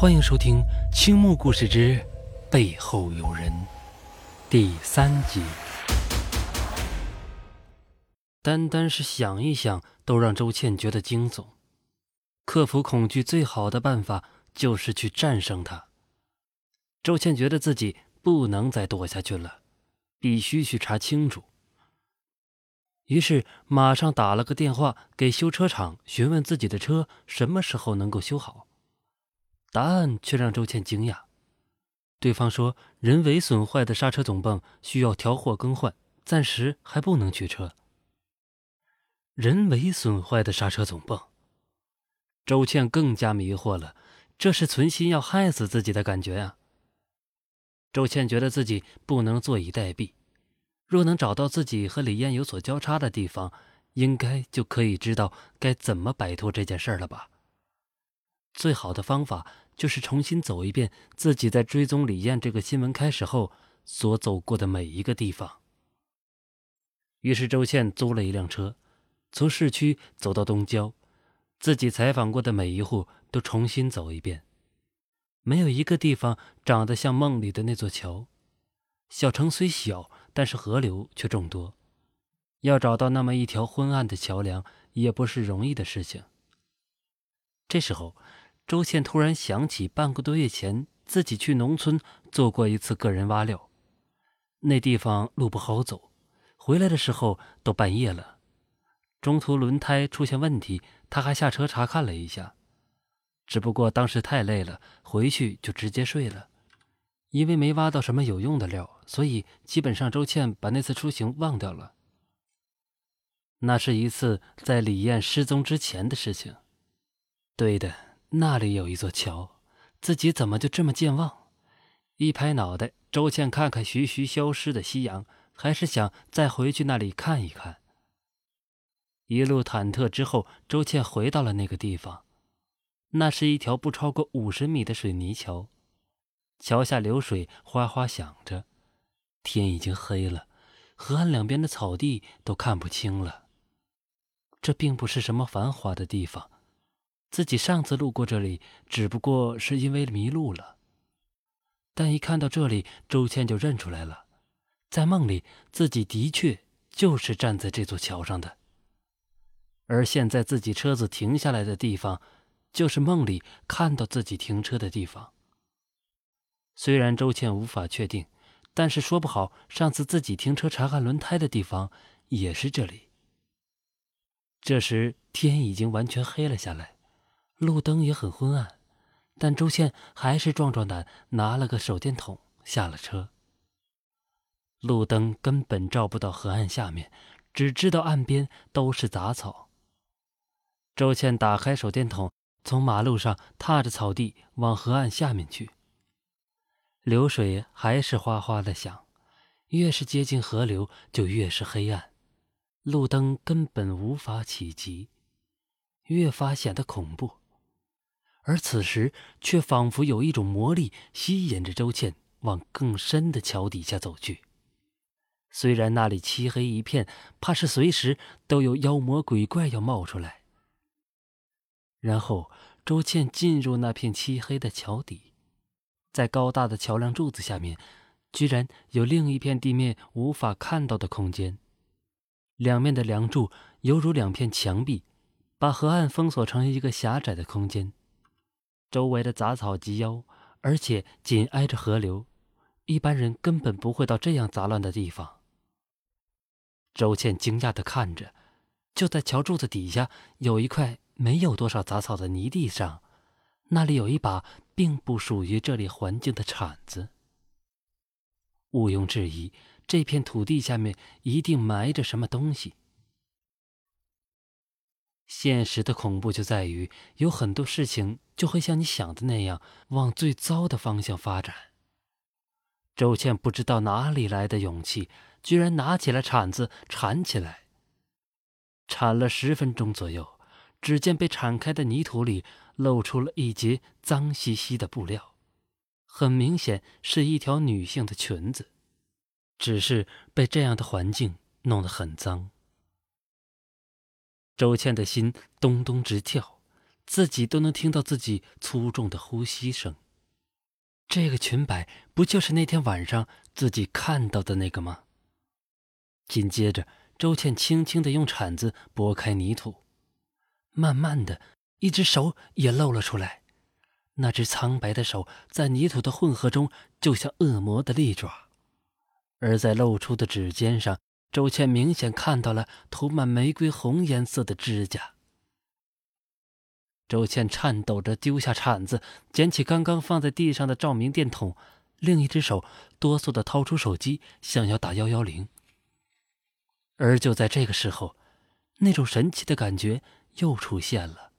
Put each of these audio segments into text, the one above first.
欢迎收听《青木故事之背后有人》第三集。单单是想一想，都让周倩觉得惊悚。克服恐惧最好的办法就是去战胜它。周倩觉得自己不能再躲下去了，必须去查清楚。于是马上打了个电话给修车厂，询问自己的车什么时候能够修好。答案却让周倩惊讶，对方说人为损坏的刹车总泵需要调货更换，暂时还不能取车。人为损坏的刹车总泵，周倩更加迷惑了，这是存心要害死自己的感觉啊！周倩觉得自己不能坐以待毙，若能找到自己和李艳有所交叉的地方，应该就可以知道该怎么摆脱这件事了吧。最好的方法就是重新走一遍自己在追踪李艳这个新闻开始后所走过的每一个地方。于是周倩租了一辆车，从市区走到东郊，自己采访过的每一户都重新走一遍。没有一个地方长得像梦里的那座桥。小城虽小，但是河流却众多，要找到那么一条昏暗的桥梁也不是容易的事情。这时候。周倩突然想起，半个多月前自己去农村做过一次个人挖料，那地方路不好走，回来的时候都半夜了，中途轮胎出现问题，她还下车查看了一下，只不过当时太累了，回去就直接睡了，因为没挖到什么有用的料，所以基本上周倩把那次出行忘掉了。那是一次在李艳失踪之前的事情，对的。那里有一座桥，自己怎么就这么健忘？一拍脑袋，周倩看看徐徐消失的夕阳，还是想再回去那里看一看。一路忐忑之后，周倩回到了那个地方。那是一条不超过五十米的水泥桥，桥下流水哗哗响着，天已经黑了，河岸两边的草地都看不清了。这并不是什么繁华的地方。自己上次路过这里，只不过是因为迷路了。但一看到这里，周倩就认出来了，在梦里自己的确就是站在这座桥上的，而现在自己车子停下来的地方，就是梦里看到自己停车的地方。虽然周倩无法确定，但是说不好上次自己停车查看轮胎的地方也是这里。这时天已经完全黑了下来。路灯也很昏暗，但周倩还是壮壮胆，拿了个手电筒下了车。路灯根本照不到河岸下面，只知道岸边都是杂草。周倩打开手电筒，从马路上踏着草地往河岸下面去。流水还是哗哗的响，越是接近河流，就越是黑暗，路灯根本无法企及，越发显得恐怖。而此时，却仿佛有一种魔力吸引着周倩往更深的桥底下走去。虽然那里漆黑一片，怕是随时都有妖魔鬼怪要冒出来。然后，周倩进入那片漆黑的桥底，在高大的桥梁柱子下面，居然有另一片地面无法看到的空间。两面的梁柱犹如两片墙壁，把河岸封锁成一个狭窄的空间。周围的杂草及腰，而且紧挨着河流，一般人根本不会到这样杂乱的地方。周倩惊讶地看着，就在桥柱子底下有一块没有多少杂草的泥地上，那里有一把并不属于这里环境的铲子。毋庸置疑，这片土地下面一定埋着什么东西。现实的恐怖就在于，有很多事情就会像你想的那样，往最糟的方向发展。周倩不知道哪里来的勇气，居然拿起了铲子铲起来。铲了十分钟左右，只见被铲开的泥土里露出了一截脏兮兮的布料，很明显是一条女性的裙子，只是被这样的环境弄得很脏。周倩的心咚咚直跳，自己都能听到自己粗重的呼吸声。这个裙摆不就是那天晚上自己看到的那个吗？紧接着，周倩轻轻的用铲子拨开泥土，慢慢的，一只手也露了出来。那只苍白的手在泥土的混合中，就像恶魔的利爪，而在露出的指尖上，周倩明显看到了涂满玫瑰红颜色的指甲。周倩颤抖着丢下铲子，捡起刚刚放在地上的照明电筒，另一只手哆嗦的掏出手机，想要打幺幺零。而就在这个时候，那种神奇的感觉又出现了。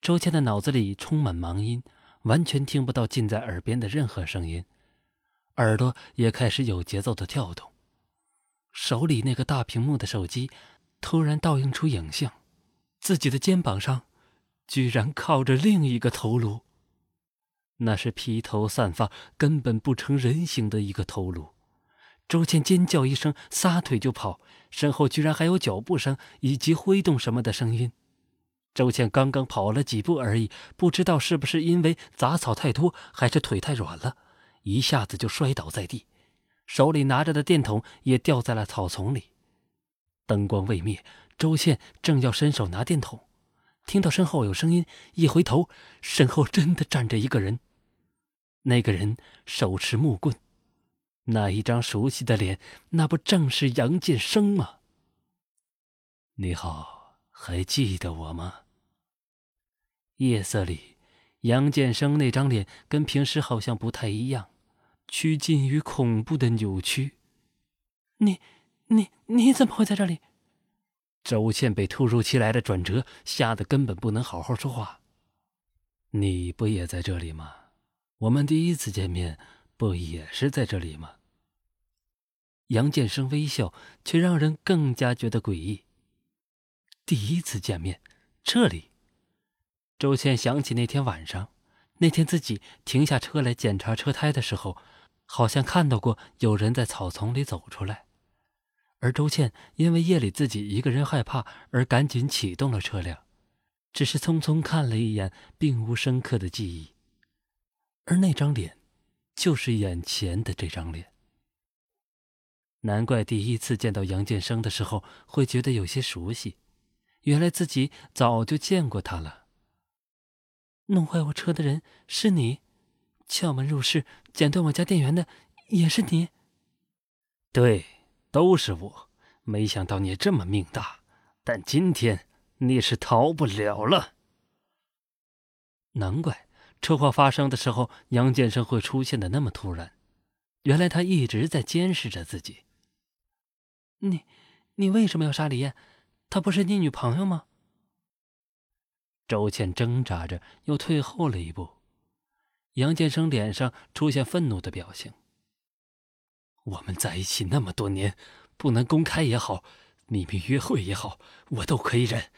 周倩的脑子里充满盲音，完全听不到近在耳边的任何声音，耳朵也开始有节奏的跳动。手里那个大屏幕的手机突然倒映出影像，自己的肩膀上。居然靠着另一个头颅，那是披头散发、根本不成人形的一个头颅。周倩尖叫一声，撒腿就跑，身后居然还有脚步声以及挥动什么的声音。周倩刚刚跑了几步而已，不知道是不是因为杂草太多，还是腿太软了，一下子就摔倒在地，手里拿着的电筒也掉在了草丛里。灯光未灭，周倩正要伸手拿电筒。听到身后有声音，一回头，身后真的站着一个人。那个人手持木棍，那一张熟悉的脸，那不正是杨建生吗？你好，还记得我吗？夜色里，杨建生那张脸跟平时好像不太一样，趋近于恐怖的扭曲。你，你，你怎么会在这里？周倩被突如其来的转折吓得根本不能好好说话。你不也在这里吗？我们第一次见面不也是在这里吗？杨建生微笑，却让人更加觉得诡异。第一次见面，这里。周倩想起那天晚上，那天自己停下车来检查车胎的时候，好像看到过有人在草丛里走出来。而周倩因为夜里自己一个人害怕，而赶紧启动了车辆，只是匆匆看了一眼，并无深刻的记忆。而那张脸，就是眼前的这张脸。难怪第一次见到杨建生的时候会觉得有些熟悉，原来自己早就见过他了。弄坏我车的人是你，撬门入室、剪断我家电源的也是你。对。都是我，没想到你这么命大，但今天你是逃不了了。难怪车祸发生的时候，杨建生会出现的那么突然，原来他一直在监视着自己。你，你为什么要杀李艳？她不是你女朋友吗？周倩挣扎着又退后了一步，杨建生脸上出现愤怒的表情。我们在一起那么多年，不能公开也好，秘密约会也好，我都可以忍。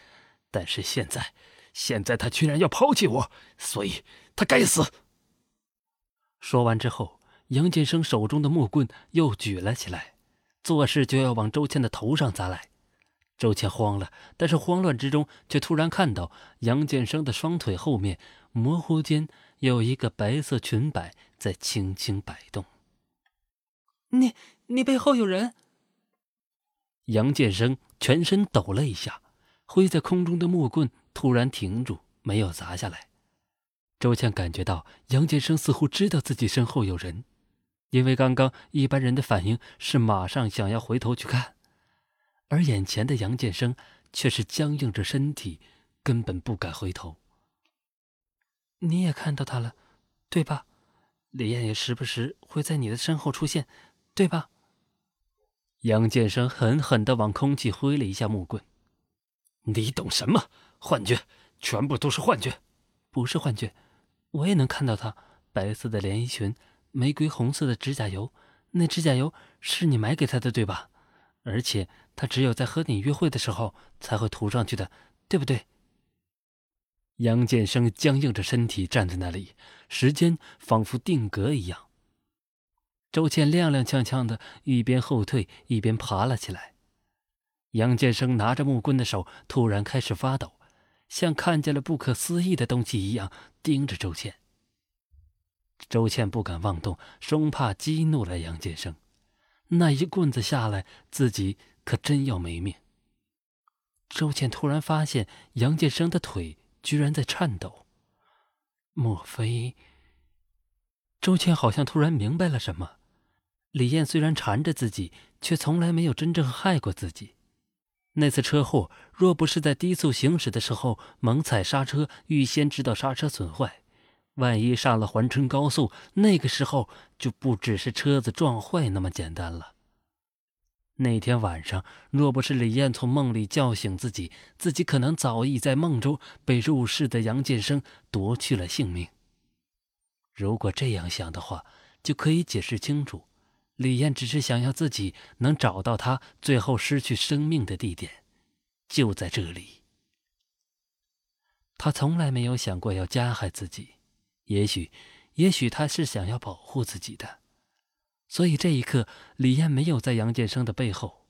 但是现在，现在他居然要抛弃我，所以他该死。说完之后，杨建生手中的木棍又举了起来，作势就要往周倩的头上砸来。周倩慌了，但是慌乱之中却突然看到杨建生的双腿后面，模糊间有一个白色裙摆在轻轻摆动。你你背后有人！杨建生全身抖了一下，挥在空中的木棍突然停住，没有砸下来。周倩感觉到杨建生似乎知道自己身后有人，因为刚刚一般人的反应是马上想要回头去看，而眼前的杨建生却是僵硬着身体，根本不敢回头。你也看到他了，对吧？李艳也时不时会在你的身后出现。对吧？杨建生狠狠的往空气挥了一下木棍。你懂什么？幻觉，全部都是幻觉。不是幻觉，我也能看到他白色的连衣裙，玫瑰红色的指甲油。那指甲油是你买给他的，对吧？而且他只有在和你约会的时候才会涂上去的，对不对？杨建生僵硬着身体站在那里，时间仿佛定格一样。周倩踉踉跄跄的，一边后退一边爬了起来。杨建生拿着木棍的手突然开始发抖，像看见了不可思议的东西一样盯着周倩。周倩不敢妄动，生怕激怒了杨建生。那一棍子下来，自己可真要没命。周倩突然发现杨建生的腿居然在颤抖，莫非？周倩好像突然明白了什么。李艳虽然缠着自己，却从来没有真正害过自己。那次车祸，若不是在低速行驶的时候猛踩刹车，预先知道刹车损坏，万一上了环城高速，那个时候就不只是车子撞坏那么简单了。那天晚上，若不是李艳从梦里叫醒自己，自己可能早已在梦中被入室的杨建生夺去了性命。如果这样想的话，就可以解释清楚。李艳只是想要自己能找到他最后失去生命的地点，就在这里。他从来没有想过要加害自己，也许，也许他是想要保护自己的，所以这一刻，李艳没有在杨建生的背后。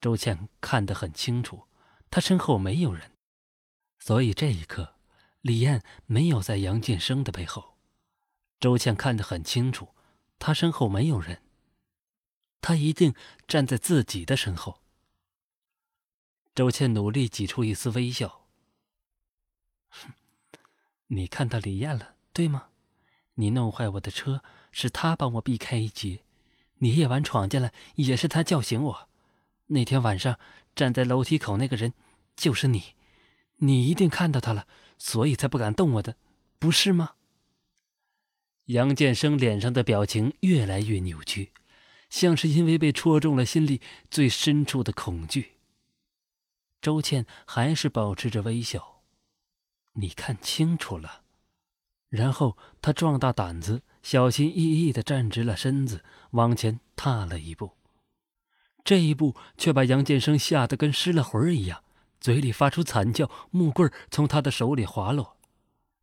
周倩看得很清楚，他身后没有人，所以这一刻，李艳没有在杨建生的背后。周倩看得很清楚。他身后没有人，他一定站在自己的身后。周倩努力挤出一丝微笑：“哼你看到李艳了，对吗？你弄坏我的车，是他帮我避开一劫；你夜晚闯进来，也是他叫醒我。那天晚上站在楼梯口那个人，就是你。你一定看到他了，所以才不敢动我的，不是吗？”杨建生脸上的表情越来越扭曲，像是因为被戳中了心里最深处的恐惧。周倩还是保持着微笑，你看清楚了。然后他壮大胆子，小心翼翼地站直了身子，往前踏了一步。这一步却把杨建生吓得跟失了魂一样，嘴里发出惨叫，木棍从他的手里滑落。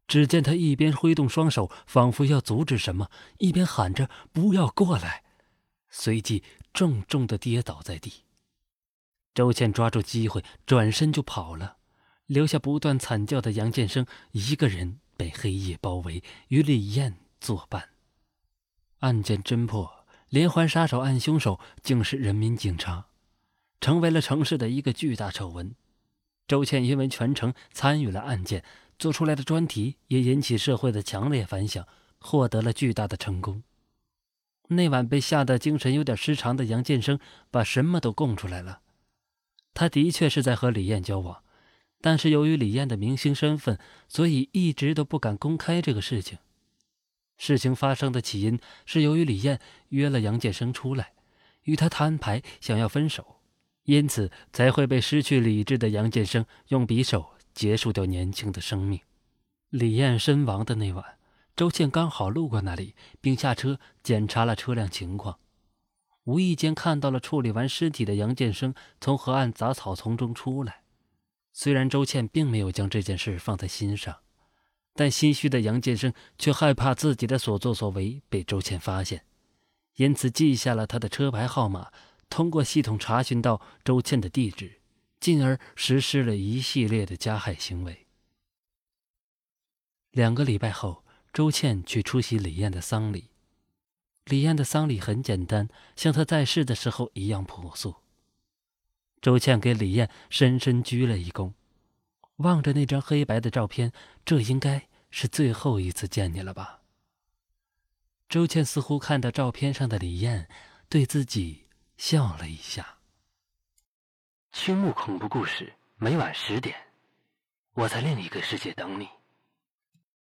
只见他一边挥动双手，仿佛要阻止什么，一边喊着“不要过来”，随即重重的跌倒在地。周倩抓住机会，转身就跑了，留下不断惨叫的杨建生一个人被黑夜包围，与李艳作伴。案件侦破，连环杀手案凶手竟是人民警察，成为了城市的一个巨大丑闻。周倩因为全程参与了案件。做出来的专题也引起社会的强烈反响，获得了巨大的成功。那晚被吓得精神有点失常的杨建生，把什么都供出来了。他的确是在和李艳交往，但是由于李艳的明星身份，所以一直都不敢公开这个事情。事情发生的起因是由于李艳约了杨建生出来，与他摊牌，想要分手，因此才会被失去理智的杨建生用匕首。结束掉年轻的生命。李艳身亡的那晚，周倩刚好路过那里，并下车检查了车辆情况，无意间看到了处理完尸体的杨建生从河岸杂草丛中出来。虽然周倩并没有将这件事放在心上，但心虚的杨建生却害怕自己的所作所为被周倩发现，因此记下了他的车牌号码，通过系统查询到周倩的地址。进而实施了一系列的加害行为。两个礼拜后，周倩去出席李艳的丧礼。李艳的丧礼很简单，像她在世的时候一样朴素。周倩给李艳深深鞠了一躬，望着那张黑白的照片，这应该是最后一次见你了吧？周倩似乎看到照片上的李艳，对自己笑了一下。青木恐怖故事，每晚十点，我在另一个世界等你。